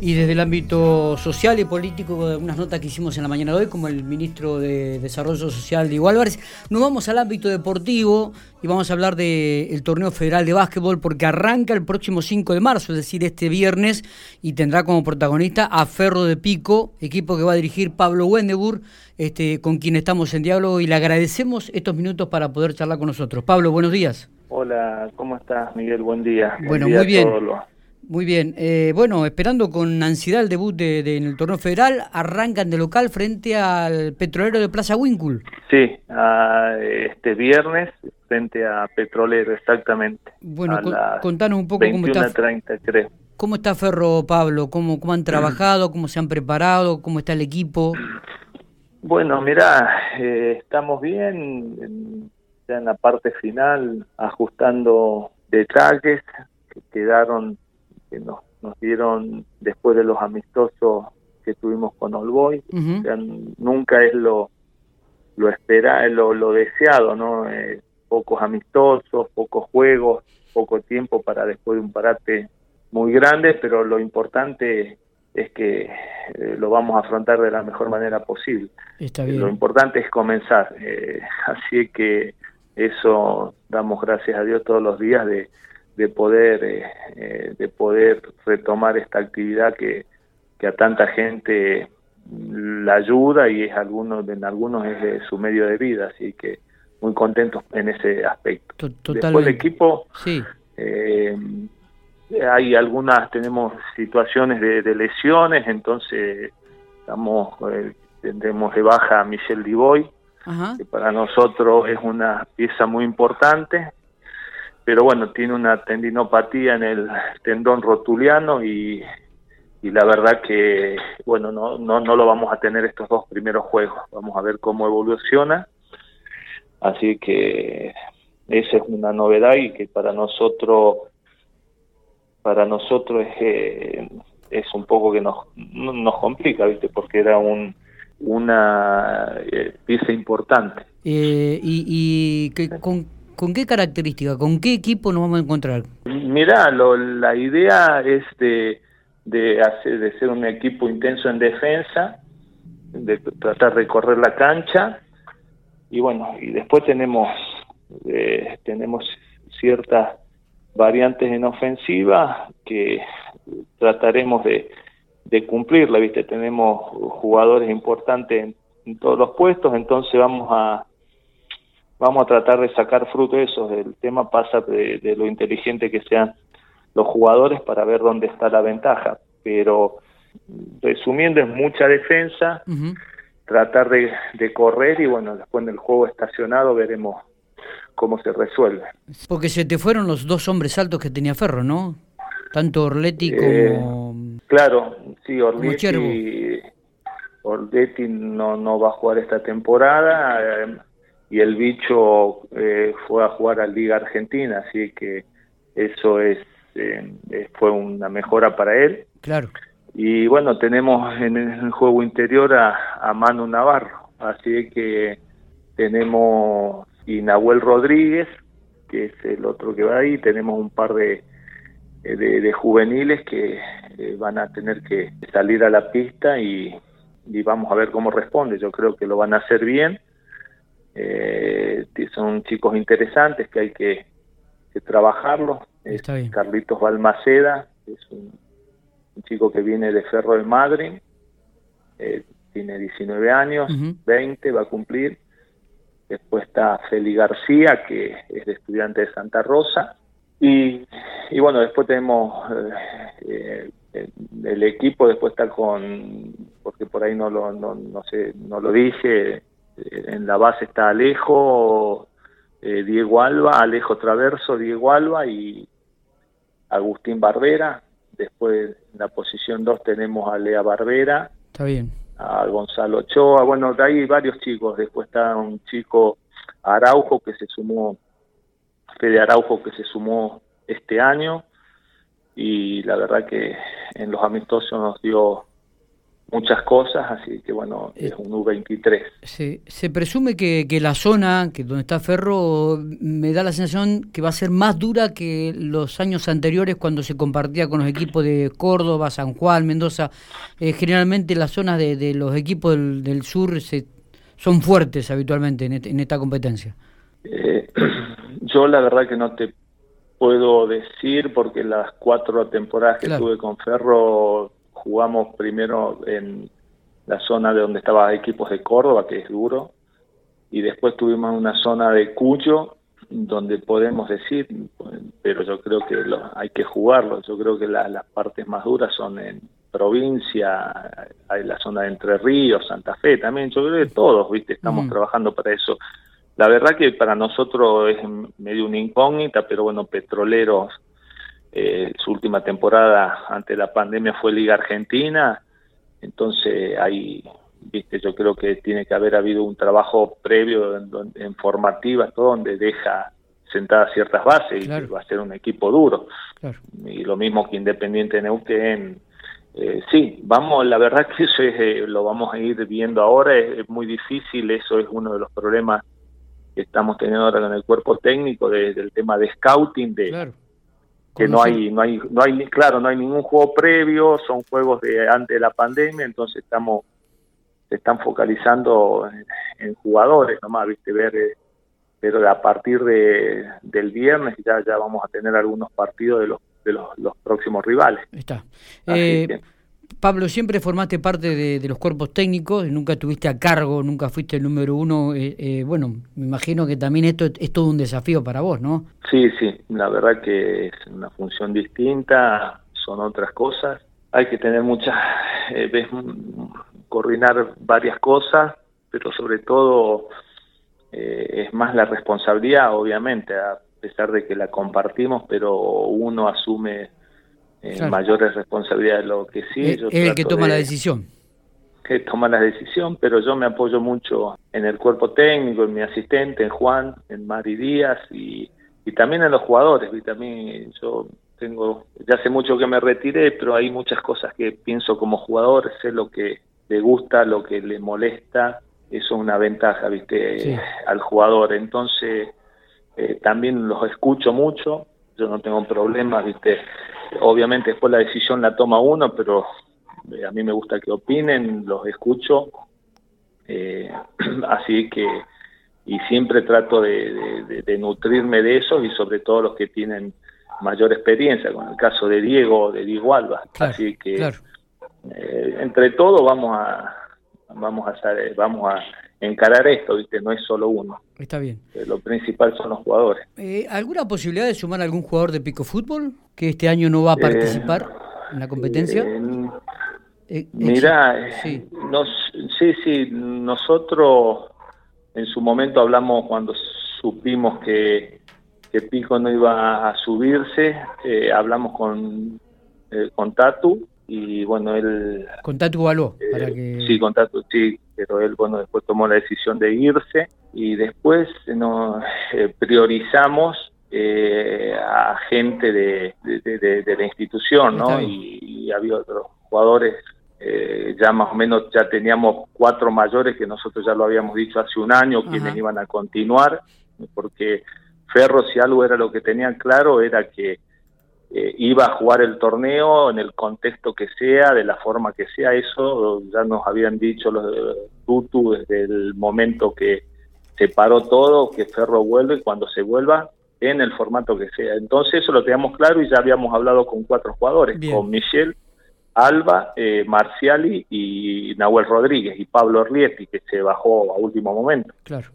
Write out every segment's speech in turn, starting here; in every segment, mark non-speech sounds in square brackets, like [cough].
y desde el ámbito social y político, algunas notas que hicimos en la mañana de hoy, como el ministro de Desarrollo Social, Diego Álvarez. Nos vamos al ámbito deportivo y vamos a hablar del torneo federal de básquetbol porque arranca el próximo 5 de marzo, es decir, este viernes, y tendrá como protagonista a Ferro de Pico, equipo que va a dirigir Pablo Wendebur, este, con quien estamos en diálogo y le agradecemos estos minutos para poder charlar con nosotros. Pablo, buenos días. Hola, ¿cómo estás, Miguel? Buen día. Bueno, muy bien. Muy bien. Eh, bueno, esperando con ansiedad el debut de, en el torneo federal, arrancan de local frente al Petrolero de Plaza Wincul. Sí, este viernes frente a Petrolero, exactamente. Bueno, contanos un poco cómo está. 30, creo. ¿Cómo está Ferro, Pablo? ¿Cómo, ¿Cómo han trabajado? ¿Cómo se han preparado? ¿Cómo está el equipo? Bueno, mira, eh, estamos bien, ya en la parte final, ajustando detalles que quedaron que nos, nos dieron después de los amistosos que tuvimos con Olboy. nunca es lo lo espera, lo, lo deseado, ¿no? Eh, pocos amistosos, pocos juegos, poco tiempo para después de un parate muy grande, pero lo importante es que eh, lo vamos a afrontar de la mejor manera posible. Está bien. Lo importante es comenzar, eh, [laughs] así que eso damos gracias a Dios todos los días de, de poder eh, eh, de poder retomar esta actividad que, que a tanta gente la ayuda y es algunos en algunos es de su medio de vida así que muy contentos en ese aspecto. Después el equipo sí. eh, hay algunas tenemos situaciones de, lesiones entonces estamos eh, tendremos de baja a Michel Diboy que para nosotros es una pieza muy importante pero bueno, tiene una tendinopatía en el tendón rotuliano y, y la verdad que, bueno, no, no, no lo vamos a tener estos dos primeros juegos. Vamos a ver cómo evoluciona. Así que esa es una novedad y que para nosotros para nosotros es, eh, es un poco que nos, nos complica, ¿viste? Porque era un una eh, pieza importante. Eh, y, y que, con ¿Con qué característica, con qué equipo nos vamos a encontrar? Mira, la idea es de, de, hacer, de ser un equipo intenso en defensa, de tratar de correr la cancha y bueno, y después tenemos eh, tenemos ciertas variantes en ofensiva que trataremos de cumplirla, ¿viste? Tenemos jugadores importantes en todos los puestos, entonces vamos a vamos a tratar de sacar fruto de eso. El tema pasa de, lo inteligente que sean los jugadores para ver dónde está la ventaja. Pero resumiendo, es mucha defensa, tratar de, correr y bueno, después en el juego estacionado veremos cómo se resuelve. Porque se te fueron los dos hombres altos que tenía Ferro, ¿no? Tanto Orletti eh, como... claro, sí, Orletti, Orletti no, no va a jugar esta temporada. Eh, y el bicho eh, fue a jugar a Liga Argentina, así que eso es eh, fue una mejora para él. Claro. Y bueno, tenemos en el juego interior a, a Manu Navarro, así que tenemos y Nahuel Rodríguez, que es el otro que va ahí, tenemos un par de, de, juveniles que eh, van a tener que salir a la pista y, y vamos a ver cómo responde. Yo creo que lo van a hacer bien eh, son chicos interesantes que hay que, que trabajarlos. Carlitos Balmaceda, es un, chico que viene de Ferro de Madrid, eh, tiene 19 años, 20 va a cumplir. Después está Feli García, que es de estudiante de Santa Rosa. Y, y bueno, después tenemos eh, eh, el equipo, después está con, porque por ahí no lo, no, no sé, no lo dije, en la base está Alejo, eh, Diego Alba, Alejo Traverso, Diego Alba y Agustín Barbera. Después en la posición 2 tenemos a Lea Barbera. Está bien. A Gonzalo Ochoa. Bueno, de ahí varios chicos. Después está un chico Araujo que se sumó, Fede Araujo que se sumó este año. Y la verdad que en los amistosos nos dio muchas cosas, así que bueno, es un U23. Se, se presume que, que, la zona que donde está Ferro me da la sensación que va a ser más dura que los años anteriores cuando se compartía con los equipos de Córdoba, San Juan, Mendoza. Eh, generalmente las zonas de, de los equipos del, del sur se, son fuertes habitualmente en, en esta competencia. Eh, [clears throat] yo la verdad que no te puedo decir porque las cuatro temporadas que claro. tuve con Ferro jugamos primero en la zona de donde estaban equipos de Córdoba, que es duro, y después tuvimos una zona de Cuyo, donde podemos decir, pero yo creo que lo, hay que jugarlo, yo creo que la, las partes más duras son en provincia, hay la zona de Entre Ríos, Santa Fe también, yo creo que todos, viste, estamos mm. trabajando para eso. La verdad que para nosotros es medio una incógnita, pero bueno, Petroleros eh, su última temporada ante la pandemia fue Liga Argentina, entonces ahí, viste, yo creo que tiene que haber habido un trabajo previo en, en formativas, todo donde deja sentadas ciertas bases claro. y va a ser un equipo duro. Claro. Y lo mismo que Independiente Neuquén. Eh, sí, vamos, la verdad que eso es, eh, lo vamos a ir viendo ahora, es, es, muy difícil, eso es uno de los problemas que estamos teniendo ahora con el cuerpo técnico, de, del tema de scouting, de, claro que no hay no hay no hay claro no hay ningún juego previo son juegos de antes de la pandemia entonces estamos se están focalizando en, en jugadores nomás viste ver eh, pero a partir de del viernes ya ya vamos a tener algunos partidos de los de los, los próximos rivales. Está. Eh, Pablo, siempre formaste parte de, los cuerpos técnicos, nunca estuviste a cargo, nunca fuiste el número uno. Eh, eh, bueno, me imagino que también esto es, es, todo un desafío para vos, ¿no? Sí, sí, la verdad que es una función distinta, son otras cosas. Hay que tener muchas, eh, ves, coordinar varias cosas, pero sobre todo eh, es más la responsabilidad, obviamente, a pesar de que la compartimos, pero uno asume eh, claro. mayores responsabilidades lo que sí. Es, yo el que toma de, la decisión. Que toma la decisión, pero yo me apoyo mucho en el cuerpo técnico, en mi asistente, en Juan, en Mari Díaz y, y también en los jugadores. Y también yo tengo, ya hace mucho que me retiré, pero hay muchas cosas que pienso como jugador, sé lo que le gusta, lo que le molesta, eso es una ventaja, viste, sí. al jugador. Entonces, eh, también los escucho mucho, yo no tengo problemas, viste, obviamente después la decisión la toma uno, pero eh, a mí me gusta que opinen, los escucho, eh, [clears throat] así que, y siempre trato de, de, de, nutrirme de eso y sobre todo los que tienen mayor experiencia, con el caso de Diego, de Diego Alba, claro, así que claro. eh, entre todos vamos a vamos a vamos a encarar esto, ¿viste? No es solo uno. Está bien. Eh, lo principal son los jugadores. Eh, ¿Alguna posibilidad de sumar a algún jugador de pico fútbol que este año no va a eh, participar eh, en la competencia? mira, sí. Nos, sí, sí, nosotros en su momento hablamos cuando supimos que, que Pico no iba a subirse, hablamos con, con Tatu y bueno, él... Con Tatu Baló, para que... Sí, con Tatu, sí, pero él, bueno, después tomó la decisión de irse y después nos eh, priorizamos eh, a gente de, de, de, de, la institución, ¿no? Y, y, había otros jugadores, eh, ya más o menos ya teníamos cuatro mayores que nosotros ya lo habíamos dicho hace un año, Ajá. quienes iban a continuar, porque Ferro, si algo era lo que tenían claro, era que eh, iba a jugar el torneo en el contexto que sea, de la forma que sea, eso ya nos habían dicho los de Tutu desde el momento que se paró todo, que Ferro vuelve cuando se vuelva en el formato que sea. Entonces eso lo teníamos claro y ya habíamos hablado con cuatro jugadores, Bien. con Michel, Alba, eh, Marciali y Nahuel Rodríguez y Pablo Orlietti, que se bajó a último momento, claro.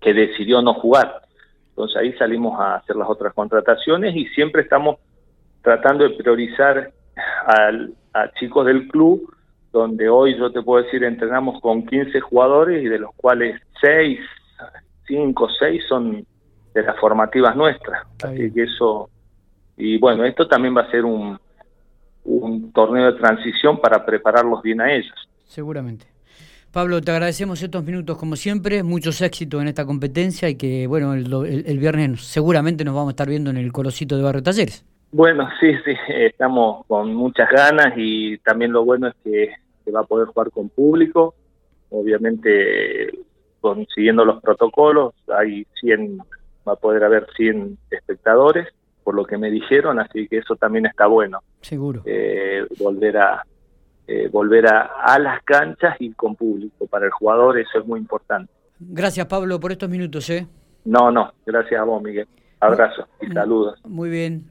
que decidió no jugar. Entonces ahí salimos a hacer las otras contrataciones y siempre estamos tratando de priorizar al, a chicos del club, donde hoy yo te puedo decir entrenamos con 15 jugadores y de los cuales 6, 5, 6 son de las formativas nuestras. Así que eso, y bueno, esto también va a ser un, un torneo de transición para prepararlos bien a ellos. Seguramente. Pablo, te agradecemos estos minutos como siempre, muchos éxitos en esta competencia y que, bueno, el, el, el viernes seguramente nos vamos a estar viendo en el Colosito de Barrio Talleres. Bueno, sí, sí, estamos con muchas ganas y también lo bueno es que se va a poder jugar con público, obviamente consiguiendo los protocolos, hay 100, va a poder haber 100 espectadores, por lo que me dijeron, así que eso también está bueno. Seguro. Eh, volver a eh, volver a, a las canchas y con público. Para el jugador eso es muy importante. Gracias Pablo por estos minutos. ¿eh? No, no, gracias a vos Miguel. Abrazo y saludos. Muy bien.